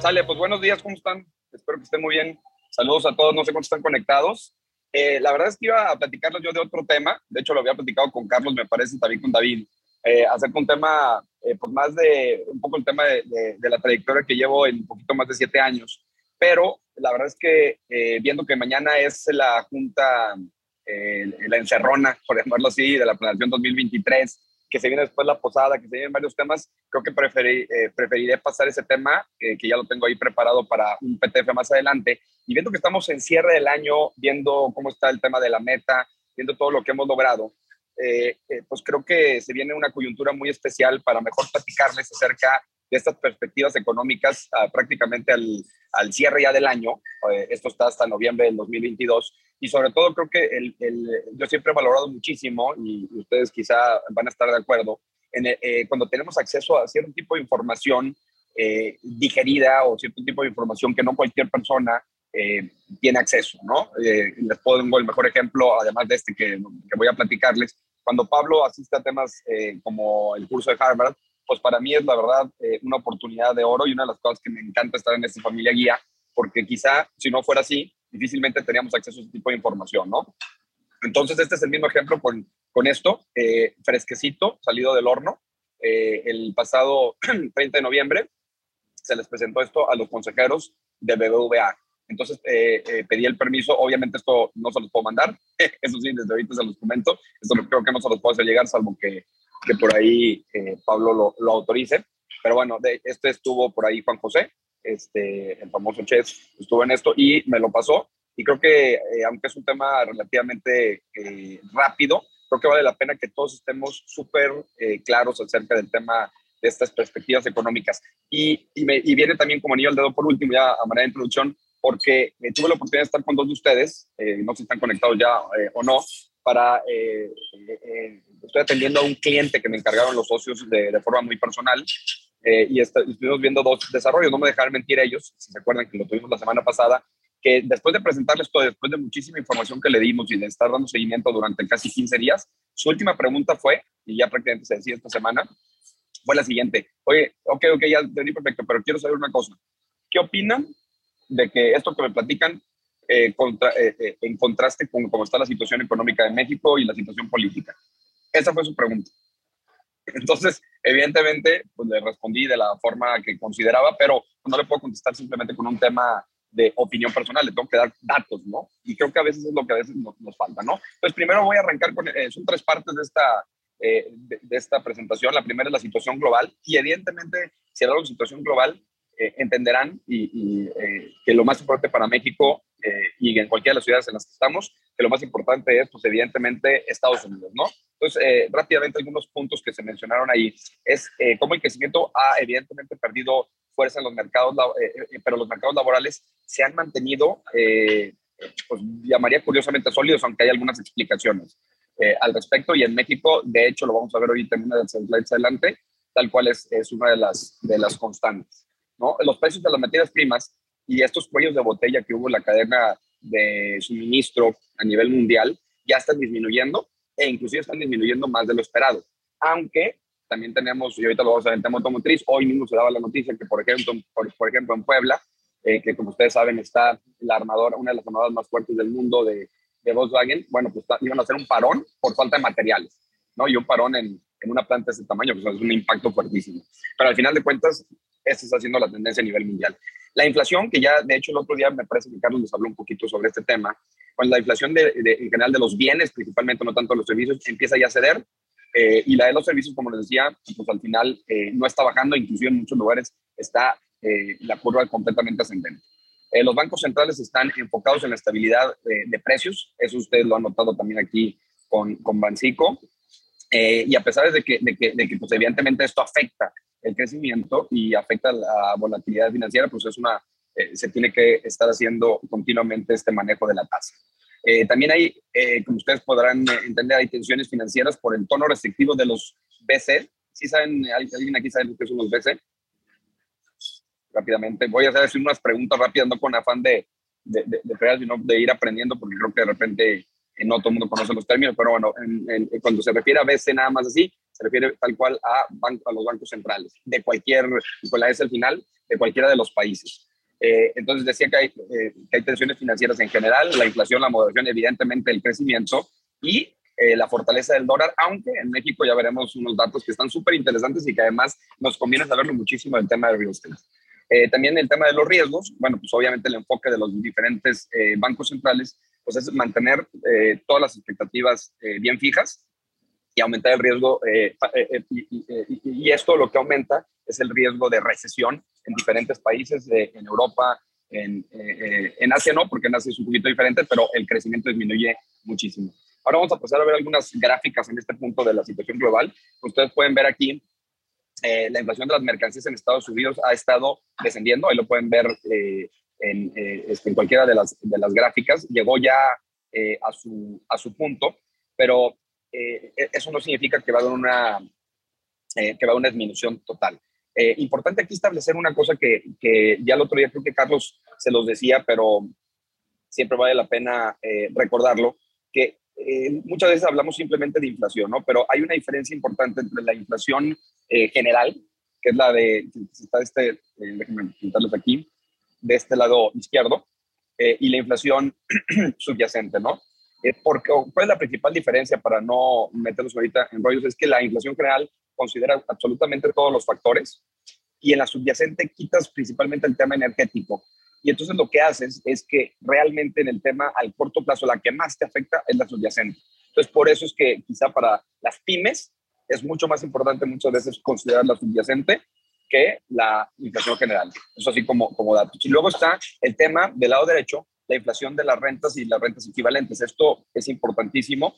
Sale, pues buenos días, ¿cómo están? Espero que estén muy bien. Saludos a todos, no sé cuántos están conectados. Eh, la verdad es que iba a platicarles yo de otro tema, de hecho lo había platicado con Carlos, me parece, también con David, eh, acerca de un tema, eh, pues más de, un poco el tema de, de, la trayectoria que llevo en un poquito más de siete años, pero la verdad es que eh, viendo que mañana es la junta, la encerrona, por llamarlo así, de la planeación 2023, que se viene después la posada, que se vienen varios temas, creo que preferí, eh, preferiré pasar ese tema, eh, que ya lo tengo ahí preparado para un PTF más adelante. Y viendo que estamos en cierre del año, viendo cómo está el tema de la meta, viendo todo lo que hemos logrado, eh, pues creo que se viene una coyuntura muy especial para mejor platicarles acerca de estas perspectivas económicas ah, prácticamente al, al, cierre ya del año. esto está hasta noviembre del 2022 y sobre todo creo que el, el, yo siempre he valorado muchísimo, y ustedes quizá van a estar de acuerdo, en eh, cuando tenemos acceso a cierto tipo de información eh, digerida o cierto tipo de información que no cualquier persona eh, tiene acceso, ¿no? les pongo el mejor ejemplo, además de este que, que voy a platicarles. Cuando Pablo asiste a temas como el curso de Harvard, pues para mí es la verdad una oportunidad de oro y una de las cosas que me encanta estar en esta familia guía, porque quizá si no fuera así, difícilmente teníamos acceso a ese tipo de información, ¿no? Entonces, este es el mismo ejemplo con, con esto, eh, fresquecito, salido del horno. Eh, el pasado 30 de noviembre se les presentó esto a los consejeros de BBVA. Entonces, eh, pedí el permiso. Obviamente, esto no se los puedo mandar. Eso sí, desde ahorita se los comento. Esto creo que no se los puedo hacer llegar, salvo que, que por ahí Pablo lo, lo, autorice. Pero bueno, de, este estuvo por ahí Juan José, este, el famoso chef, estuvo en esto y me lo pasó. Y creo que, eh, aunque es un tema relativamente eh, rápido, creo que vale la pena que todos estemos súper eh, claros acerca del tema de estas perspectivas económicas. Y, viene también como anillo al dedo por último, ya a manera de introducción, porque tuve la oportunidad de estar con dos de ustedes, no sé si están conectados ya o no, para, estoy atendiendo a un cliente que me encargaron los socios de forma muy personal eh, y estuvimos viendo dos desarrollos, no me dejaron mentir ellos, si se acuerdan que lo tuvimos la semana pasada, que después de presentarles todo, después de muchísima información que le dimos y de estar dando seguimiento durante casi 15 días, su última pregunta fue, y ya prácticamente se decía esta semana, fue la siguiente. Oye, ok, ok, ya entendí perfecto, pero quiero saber una cosa. ¿Qué opinan de que esto que me platican eh, contra, eh, en contraste con cómo está la situación económica de México y la situación política? Esa fue su pregunta. Entonces, evidentemente, pues le respondí de la forma que consideraba, pero no le puedo contestar simplemente con un tema de opinión personal, le tengo que dar datos, ¿no? Y creo que a veces es lo que a veces nos, falta, ¿no? Entonces, primero voy a arrancar con, eh, son tres partes de esta, eh, de, esta presentación. La primera es la situación global y evidentemente, si hablamos de situación global, eh, entenderán y, que lo más importante para México y en cualquiera de las ciudades en las que estamos, que lo más importante es, pues evidentemente, Estados Unidos, ¿no? Entonces, eh, rápidamente algunos puntos que se mencionaron ahí es eh, cómo el crecimiento ha evidentemente perdido fuerza en los mercados, eh, pero los mercados laborales se han mantenido, pues llamaría curiosamente sólidos, aunque hay algunas explicaciones al respecto. Y en México, de hecho, lo vamos a ver ahorita en una de las slides adelante, tal cual es, es una de las, de las constantes. ¿no? Los precios de las materias primas y estos cuellos de botella que hubo en la cadena de suministro a nivel mundial ya están disminuyendo e inclusive están disminuyendo más de lo esperado. Aunque también tenemos, y ahorita lo vamos a ver en tema automotriz, hoy mismo se daba la noticia que, por ejemplo, por, ejemplo en Puebla, eh, que como ustedes saben está la armadora, una de las armadoras más fuertes del mundo de, de Volkswagen, bueno, pues iban a hacer un parón por falta de materiales, ¿no? Y un parón en, en una planta de ese tamaño, pues es un impacto fuertísimo. Pero al final de cuentas, esta está siendo la tendencia a nivel mundial. La inflación, que ya de hecho el otro día me parece que Carlos nos habló un poquito sobre este tema, con la inflación de, en general de los bienes, principalmente no tanto de los servicios, empieza ya a ceder. Eh, y la de los servicios, como les decía, pues al final eh, no está bajando, inclusive en muchos lugares está eh, la curva completamente ascendente. los bancos centrales están enfocados en la estabilidad de precios, eso ustedes lo han notado también aquí con, con Bancico. y a pesar de que, de que, de que pues evidentemente esto afecta el crecimiento y afecta la volatilidad financiera, pues es una, eh, se tiene que estar haciendo continuamente este manejo de la tasa. Eh, también hay, eh, como ustedes podrán entender, hay tensiones financieras por el tono restrictivo de los BC. ¿Sí saben, alguien aquí sabe lo que son los BC? Rápidamente, voy a hacer unas preguntas rápidas, no con afán de, de, de, de, ir aprendiendo, porque creo que de repente no todo el mundo conoce los términos, pero bueno, cuando se refiere a BC nada más así, se refiere tal cual a, a los bancos centrales, de cualquier, con la S al final, de cualquiera de los países. Eh, entonces decía que hay, eh, que hay tensiones financieras en general, la inflación, la moderación, evidentemente el crecimiento y eh, la fortaleza del dólar, aunque en México ya veremos unos datos que están súper interesantes y que además nos conviene saberlo muchísimo el tema de real estate. también el tema de los riesgos, bueno, pues obviamente el enfoque de los diferentes bancos centrales, pues es mantener todas las expectativas bien fijas y aumentar el riesgo. y, esto lo que aumenta es el riesgo de recesión en diferentes países, en Europa, en, en Asia no, porque en Asia es un poquito diferente, pero el crecimiento disminuye muchísimo. Ahora vamos a pasar a ver algunas gráficas en este punto de la situación global. Ustedes pueden ver aquí eh, la inflación de las mercancías en Estados Unidos ha estado descendiendo. Ahí lo pueden ver eh, en, eh, este, en, cualquiera de las, de las gráficas. Llegó ya a, su, a su punto, pero e, eso no significa que va a haber una, que va a haber una disminución total. Importante aquí establecer una cosa que, que, ya el otro día creo que Carlos se los decía, pero siempre vale la pena recordarlo, que eh, muchas veces hablamos simplemente de inflación, ¿no? Pero hay una diferencia importante entre la inflación eh, general, que es la de, está este, eh, déjenme pintarles aquí, de este lado izquierdo, y la inflación subyacente, ¿no? porque, ¿Cuál es la principal diferencia para no meternos ahorita en rollos? Es que la inflación general considera absolutamente todos los factores y en la subyacente quitas principalmente el tema energético. Y entonces lo que haces es que realmente en el tema al corto plazo la que más te afecta es la subyacente. Entonces por eso es que quizá para las pymes es mucho más importante muchas veces considerar la subyacente que la inflación general. Eso así como, como datos. Y luego está el tema del lado derecho, la inflación de las rentas y las rentas equivalentes. Esto es importantísimo,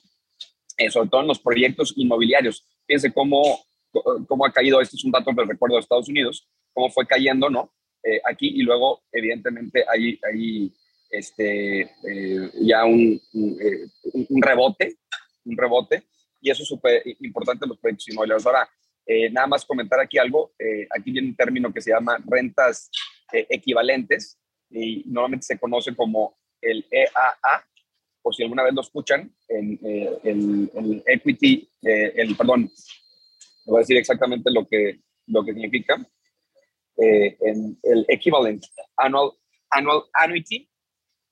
eh, sobre todo en los proyectos inmobiliarios. Fíjense cómo, cómo ha caído, este es un dato del recuerdo de Estados Unidos, cómo fue cayendo, ¿no? Eh, aquí y luego, evidentemente, hay, hay este, eh, ya un, eh, un, un, rebote, un rebote, y eso es súper importante en los proyectos inmobiliarios. Ahora, nada más comentar aquí algo, aquí viene un término que se llama rentas equivalentes, y normalmente se conoce como el EAA, por si alguna vez lo escuchan, en, el, el, equity, el, perdón, voy a decir exactamente lo que, lo que significa, eh, en el equivalent annual, annual annuity.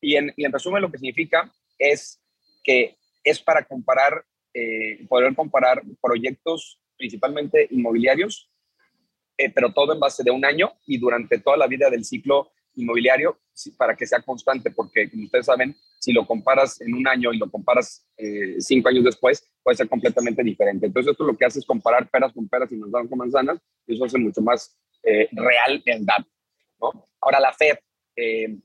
Y en, y en, resumen lo que significa es que es para comparar, eh, poder comparar proyectos principalmente inmobiliarios, eh, pero todo en base de un año y durante toda la vida del ciclo inmobiliario para que sea constante, porque como ustedes saben, si lo comparas en un año y lo comparas cinco años después, puede ser completamente diferente. Entonces, esto lo que hace es comparar peras con peras y manzanas con manzanas, y eso hace mucho más eh, real en datos. ¿no? Ahora la FED, eh,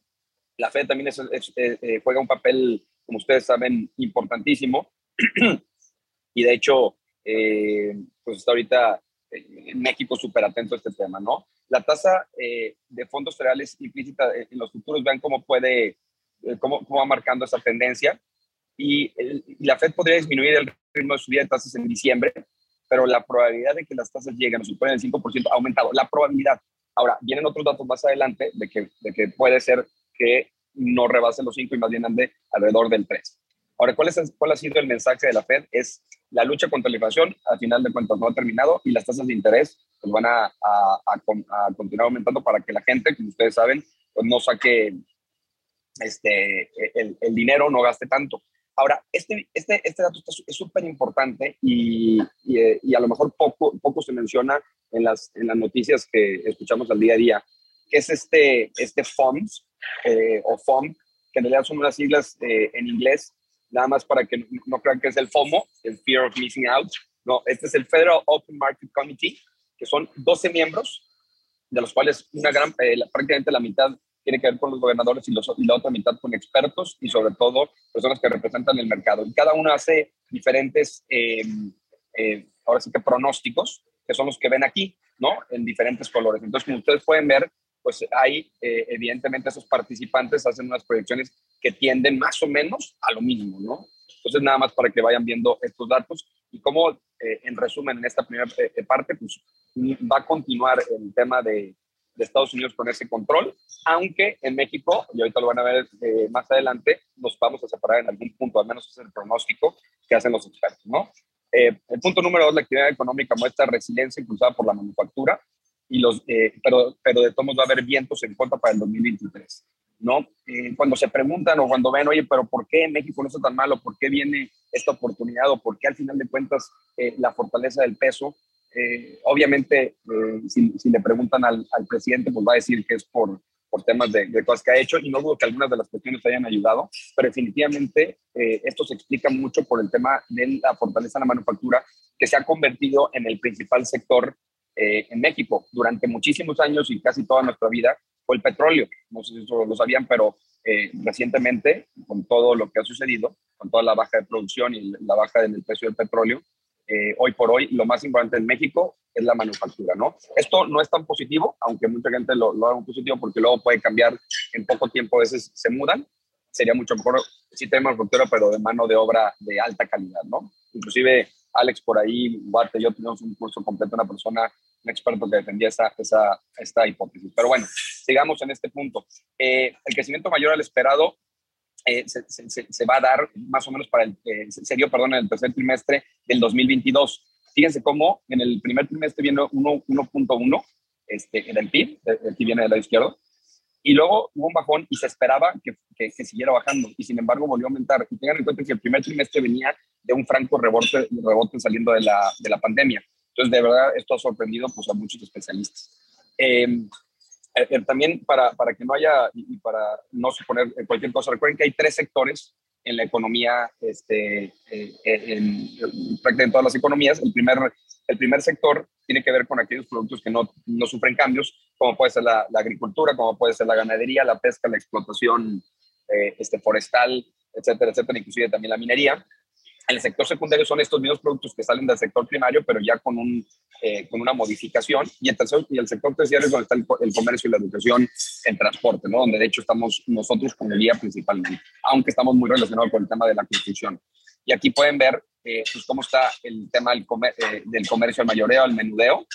la FED también eh, juega un papel, como ustedes saben, importantísimo. y de hecho, pues está ahorita en México súper atento a este tema, ¿no? La tasa de fondos federales implícita en los futuros, vean cómo puede, cómo, cómo va marcando esa tendencia. Y, y, la Fed podría disminuir el ritmo de subida de tasas en diciembre, pero la probabilidad de que las tasas lleguen o superen el 5% ha aumentado. La probabilidad. Ahora, vienen otros datos más adelante de que, de que puede ser que no rebasen los 5 y más bien ande alrededor del 3. Ahora, ¿cuál, es, ¿cuál ha sido el mensaje de la Fed? Es la lucha contra la inflación, al final de cuentas, no ha terminado y las tasas de interés pues, van a, a, a, continuar aumentando para que la gente, como ustedes saben, pues no saque este, el, el dinero, no gaste tanto. Ahora, este, este, este dato es súper importante y, y, a lo mejor poco, poco se menciona en las, en las noticias que escuchamos al día a día, que es este, este FOMS eh, o FOM, que en realidad son unas siglas eh, en inglés, nada más para que no, crean que es el FOMO, el Fear of Missing Out. No, este es el Federal Open Market Committee, que son 12 miembros, de los cuales una gran, eh, prácticamente la mitad tiene que ver con los gobernadores y, los, y la otra mitad con expertos y sobre todo personas que representan el mercado. Y cada uno hace diferentes, em, eh, ahora sí que pronósticos, que son los que ven aquí, ¿no? En diferentes colores. Entonces, como ustedes pueden ver, pues hay, eh, evidentemente, esos participantes hacen unas proyecciones que tienden más o menos a lo mismo, ¿no? Entonces, nada más para que vayan viendo estos datos y como, eh, en resumen, en esta primera parte, pues va a continuar el tema de, de Estados Unidos con ese control, aunque en México, y ahorita lo van a ver eh, más adelante, nos vamos a separar en algún punto, al menos es el pronóstico que hacen los expertos, ¿no? Eh, El punto número dos, la actividad económica muestra resiliencia impulsada por la manufactura, y los, eh, pero, pero de todos va a haber vientos en contra para el 2023. ¿no? Eh, cuando se preguntan o cuando ven, oye, pero ¿por qué México no está tan malo? ¿Por qué viene esta oportunidad? ¿O por qué al final de cuentas eh, la fortaleza del peso? Obviamente, si, si, le preguntan al, presidente, pues va a decir que es por, por temas de, de, cosas que ha hecho y no dudo que algunas de las cuestiones hayan ayudado, pero definitivamente esto se explica mucho por el tema de la fortaleza de la manufactura que se ha convertido en el principal sector eh, en México durante muchísimos años y casi toda nuestra vida fue el petróleo. No sé si eso lo sabían, pero eh, recientemente, con todo lo que ha sucedido, con toda la baja de producción y la baja del precio del petróleo, eh, hoy por hoy lo más importante en México es la manufactura, ¿no? Esto no es tan positivo, aunque mucha gente lo, lo haga positivo porque luego puede cambiar en poco tiempo, a veces se mudan. Sería mucho mejor si tenemos manufactura, pero de mano de obra de alta calidad, ¿no? Inclusive Alex por ahí, Guarte, yo tenemos un curso completo, una persona un experto que defendía esa, esa, esta hipótesis. Pero bueno, sigamos en este punto. Eh, el crecimiento mayor al esperado eh, se, se, se, va a dar más o menos para el, eh, serio, perdón, en el tercer trimestre del 2022. Fíjense cómo en el primer trimestre viene 1.1 este, en el PIB, aquí viene del lado izquierdo, y luego hubo un bajón y se esperaba que, que, que, siguiera bajando y sin embargo volvió a aumentar. Y tengan en cuenta que el primer trimestre venía de un franco rebote, rebote saliendo de la, de la pandemia. Entonces, de verdad, esto ha sorprendido pues, a muchos especialistas. Em, eh, eh, también para, para, que no haya, y para no suponer cualquier cosa, recuerden que hay tres sectores en la economía, este, eh, en, prácticamente todas las economías. El primer, el primer sector tiene que ver con aquellos productos que no, no sufren cambios, como puede ser la, la, agricultura, como puede ser la ganadería, la pesca, la explotación este, forestal, etcétera, etcétera, inclusive también la minería. El sector secundario son estos mismos productos que salen del sector primario, pero ya con, un, eh, con una modificación. Y el, tercer, y el sector terciario es donde está el, comercio y la educación en transporte, ¿no? donde de hecho estamos nosotros con el guía principalmente, aunque estamos muy relacionados con el tema de la construcción. Y aquí pueden ver eh, pues cómo está el tema del, comer, eh, del comercio al mayoreo, al menudeo.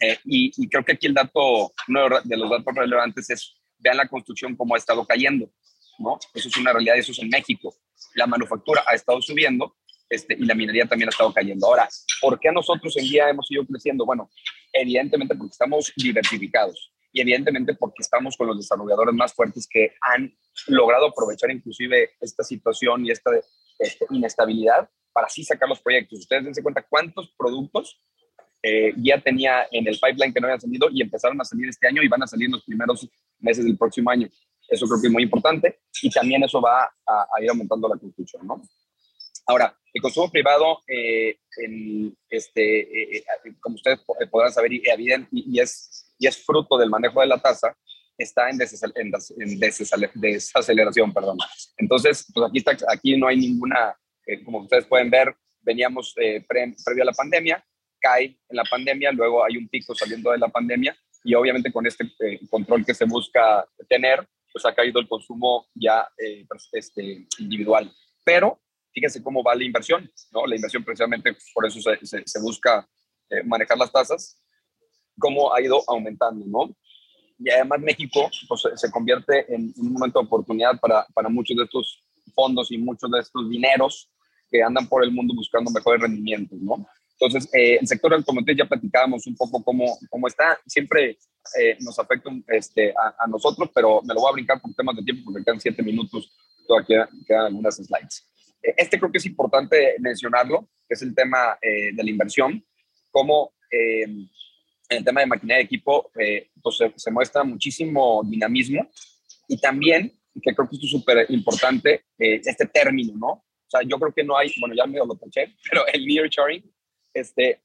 Eh, y, y, creo que aquí el dato, uno de los datos relevantes es, vean la construcción cómo ha estado cayendo. ¿no? Eso es una realidad, eso es en México. La manufactura ha estado subiendo este, y la minería también ha estado cayendo. Ahora, ¿por qué nosotros en día hemos ido creciendo? Bueno, evidentemente porque estamos diversificados y evidentemente porque estamos con los desarrolladores más fuertes que han logrado aprovechar inclusive esta situación y esta, esta inestabilidad para así sacar los proyectos. Ustedes dense cuenta cuántos productos eh, ya tenía en el pipeline que no habían salido y empezaron a salir este año y van a salir en los primeros meses del próximo año. Eso creo que es muy importante y también eso va a, a ir aumentando la construcción, ¿no? Ahora, el consumo privado, eh, en este, eh, eh como ustedes podrán saber, y, y, es, y es fruto del manejo de la tasa, está en, desaceleración, perdón. Entonces, pues aquí, está, aquí no hay ninguna, eh, como ustedes pueden ver, veníamos pre, previo a la pandemia, cae en la pandemia, luego hay un pico saliendo de la pandemia y obviamente con este control que se busca tener, pues ha caído el consumo ya eh, este, individual. Pero fíjense cómo va la inversión, ¿no? La inversión precisamente por eso se, se, busca eh, manejar las tasas, cómo ha ido aumentando, ¿no? Y además México pues, se convierte en un momento de oportunidad para, para muchos de estos fondos y muchos de estos dineros que andan por el mundo buscando mejores rendimientos, ¿no? Entonces, eh, el sector automotriz ya platicábamos un poco cómo, cómo está. Siempre eh, nos afecta este, a, a, nosotros, pero me lo voy a brincar por temas de tiempo porque quedan siete minutos, todavía quedan algunas slides. Eh, este creo que es importante mencionarlo, que es el tema eh, de la inversión, cómo en el tema de maquinaria de equipo pues se, se, muestra muchísimo dinamismo y también, que creo que esto es súper importante, este término, ¿no? O sea, yo creo que no hay, bueno, ya me lo taché, pero el nearshoring este,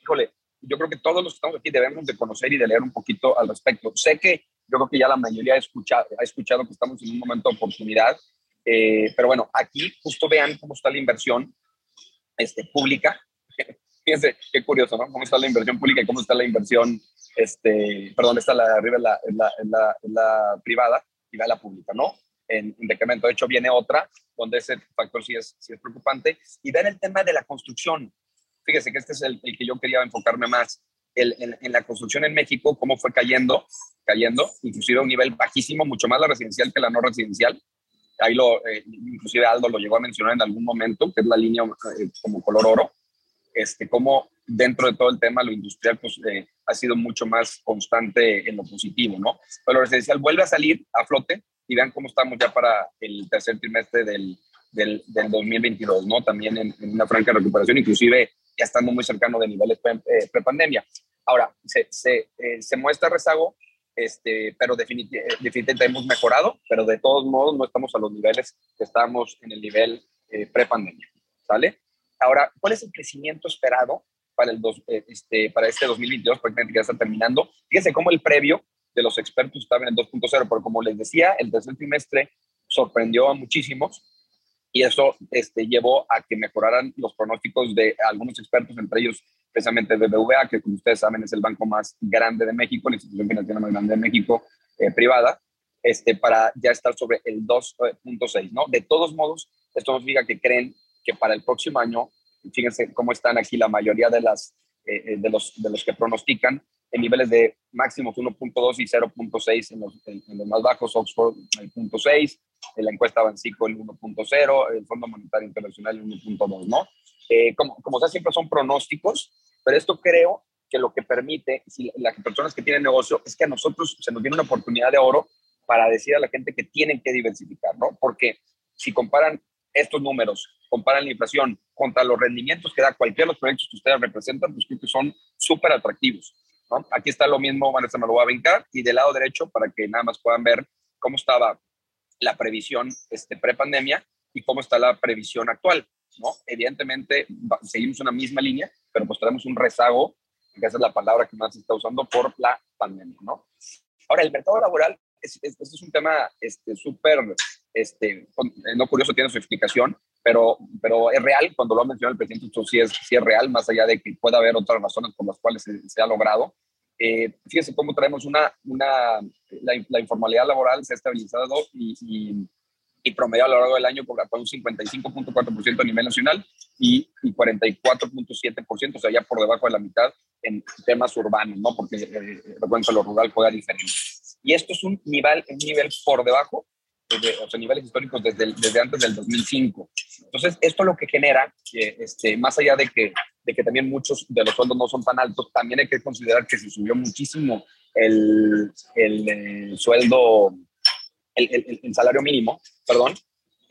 híjole, yo creo que todos los que estamos aquí debemos de conocer y de leer un poquito al respecto. Sé que yo creo que ya la mayoría ha escuchado, ha escuchado que estamos en un momento de oportunidad, eh, pero bueno, aquí justo vean cómo está la inversión este, pública. Fíjense, qué curioso, ¿no? Cómo está la inversión pública y cómo está la inversión, este, perdón, está la arriba en la, la, la, la privada y va la pública, ¿no? En, en, decremento. De hecho, viene otra donde ese factor sí es, sí es preocupante. Y ven el tema de la construcción fíjese que este es el, el que yo quería enfocarme más, el, en, en, la construcción en México, cómo fue cayendo, cayendo, inclusive a un nivel bajísimo, mucho más la residencial que la no residencial. Ahí lo, eh, inclusive Aldo lo llegó a mencionar en algún momento, que es la línea eh, como color oro. este, cómo dentro de todo el tema lo industrial pues, eh, ha sido mucho más constante en lo positivo, ¿no? Pero lo residencial vuelve a salir a flote y vean cómo estamos ya para el tercer trimestre del, del, 2022, ¿no? También en, una franca recuperación, inclusive ya estando muy cercano de niveles eh, pre-pandemia. Ahora, se, se, eh, se, muestra rezago, este, pero definitivamente hemos mejorado, pero de todos modos no estamos a los niveles que estábamos en el nivel pre-pandemia, ¿sale? Ahora, ¿cuál es el crecimiento esperado para, el dos, eh, este, para este 2022? Prácticamente ya está terminando. Fíjense cómo el previo de los expertos estaba en el 2.0, pero como les decía, el tercer trimestre sorprendió a muchísimos y eso este, llevó a que mejoraran los pronósticos de algunos expertos, entre ellos precisamente BBVA, que como ustedes saben es el banco más grande de México, la institución financiera más grande de México, eh, privada, este, para ya estar sobre el 2.6, ¿no? De todos modos, esto nos significa que creen que para el próximo año, fíjense cómo están aquí la mayoría de, las, eh, eh, de, los, de los que pronostican en niveles de máximos 1.2 y 0.6 en los, en, los más bajos, Oxford el 0.6, en la encuesta Bancico el 1.0, el Fondo Monetario Internacional el 1.2, ¿no? Eh, como, como sea, siempre son pronósticos, pero esto creo que lo que permite, si las personas que tienen negocio, es que a nosotros se nos viene una oportunidad de oro para decir a la gente que tienen que diversificar, ¿no? Porque si comparan estos números, comparan la inflación contra los rendimientos que da cualquiera de los proyectos que ustedes representan, pues creo que son súper atractivos. ¿No? Aquí está lo mismo, bueno, este me lo voy a brincar, y del lado derecho, para que nada más puedan ver cómo estaba la previsión este, pre-pandemia y cómo está la previsión actual. ¿no? Evidentemente, seguimos una misma línea, pero pues tenemos un rezago, que esa es la palabra que más se está usando por la pandemia. ¿no? Ahora, el mercado laboral es, es, es un tema este, súper este, eh, no curioso, tiene su explicación, pero, pero es real, cuando lo ha mencionado el presidente, esto sí es, sí es real, más allá de que pueda haber otras razones por las cuales se, ha logrado. Eh, fíjense cómo traemos una, una la, informalidad laboral se ha estabilizado y, y, y promedio a lo largo del año por, un 55.4% a nivel nacional y, y 44.7%, o sea, ya por debajo de la mitad en temas urbanos, ¿no? Porque eh, recuerden que lo rural juega diferente. Y esto es un nivel, un nivel por debajo o sea, niveles históricos desde, desde antes del 2005. Entonces, esto lo que genera, que, este, más allá de que, de que también muchos de los sueldos no son tan altos, también hay que considerar que se subió muchísimo el, el, sueldo, el, el, salario mínimo, perdón.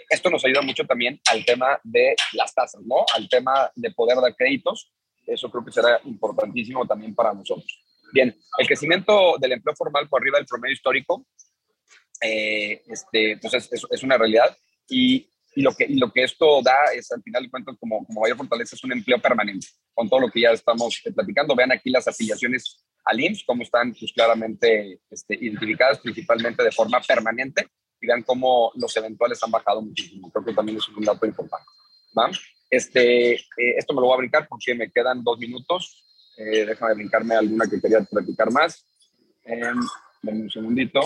Esto nos ayuda mucho también al tema de las tasas, ¿no? Al tema de poder dar créditos. Eso creo que será importantísimo también para nosotros. Bien, el crecimiento del empleo formal por arriba del promedio histórico eh, este, pues es, es, una realidad. Y, y, lo que, lo que esto da es, al final de cuentas, como, como mayor fortaleza, es un empleo permanente, con todo lo que ya estamos eh, platicando. Vean aquí las afiliaciones al IMSS, cómo están pues, claramente este, identificadas, principalmente de forma permanente, y vean cómo los eventuales han bajado muchísimo. Creo que también es un dato importante. ¿va? Este, eh, esto me lo voy a brincar porque me quedan dos minutos. déjame brincarme alguna que quería platicar más. Eh, un segundito.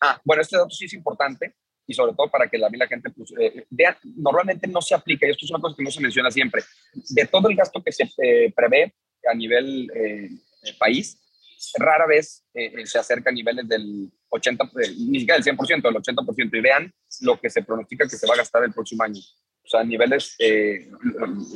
Ah, bueno, este dato sí es importante y sobre todo para que la, la gente pues, eh, vea, normalmente no se aplica, y esto es una cosa que no se menciona siempre, de todo el gasto que se eh, prevé a nivel eh, país, rara vez se acerca a niveles del 80, ni siquiera del 100%, del 80%, y vean lo que se pronostica que se va a gastar el próximo año. O sea, niveles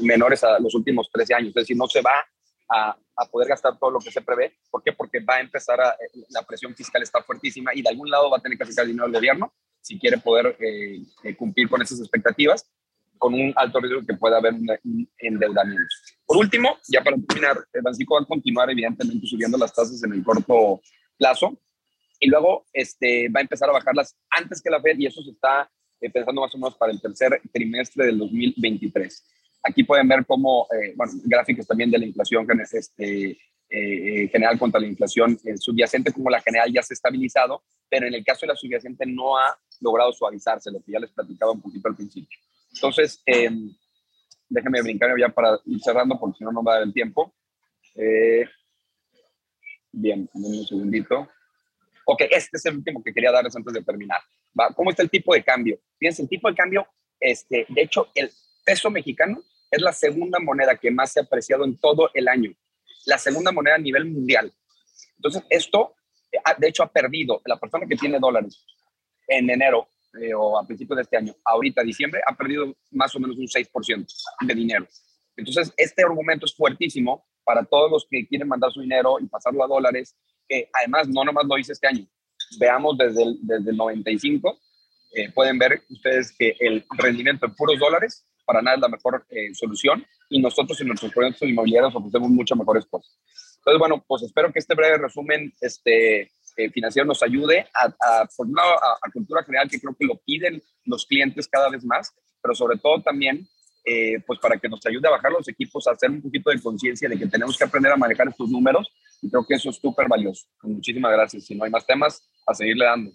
menores a los últimos 13 años, es decir, no se va a, a, poder gastar todo lo que se prevé. ¿Por qué? Porque va a empezar a, la presión fiscal está fuertísima y de algún lado va a tener que sacar dinero el gobierno si quiere poder eh, eh, cumplir con esas expectativas, con un alto riesgo que pueda haber un endeudamiento. Por último, ya para terminar, el Banxico va a continuar evidentemente subiendo las tasas en el corto plazo y luego este, va a empezar a bajarlas antes que la Fed y eso se está eh, pensando más o menos para el tercer trimestre del 2023. Aquí pueden ver cómo, eh, bueno, gráficos también de la inflación este, eh, general contra la inflación subyacente, como la general ya se ha estabilizado, pero en el caso de la subyacente no ha logrado suavizarse, lo que ya les platicaba un poquito al principio. Entonces, eh, déjenme brincar ya para ir cerrando, porque si no, no va a dar el tiempo. Eh, bien, un segundito. Ok, este es el último que quería darles antes de terminar. ¿Cómo está el tipo de cambio? Fíjense, el tipo de cambio, este, de hecho, el peso mexicano es la segunda moneda que más se ha apreciado en todo el año, la segunda moneda a nivel mundial. Entonces, esto, de hecho, ha perdido, la persona que tiene dólares en enero eh, o a principios de este año, ahorita diciembre, ha perdido más o menos un 6% de dinero. Entonces, este argumento es fuertísimo para todos los que quieren mandar su dinero y pasarlo a dólares, que además no nomás lo hice este año. Veamos desde el, desde el 95, eh, pueden ver ustedes que el rendimiento en puros dólares para nada es la mejor eh, solución y nosotros en nuestros proyectos inmobiliarios ofrecemos muchas mejores cosas. Entonces, bueno, pues espero que este breve resumen este, eh, financiero nos ayude a, a, a, a, cultura general, que creo que lo piden los clientes cada vez más, pero sobre todo también, eh, pues para que nos ayude a bajar los equipos, a hacer un poquito de conciencia de que tenemos que aprender a manejar estos números, y creo que eso es súper valioso. Muchísimas gracias. Si no hay más temas, a seguirle dando.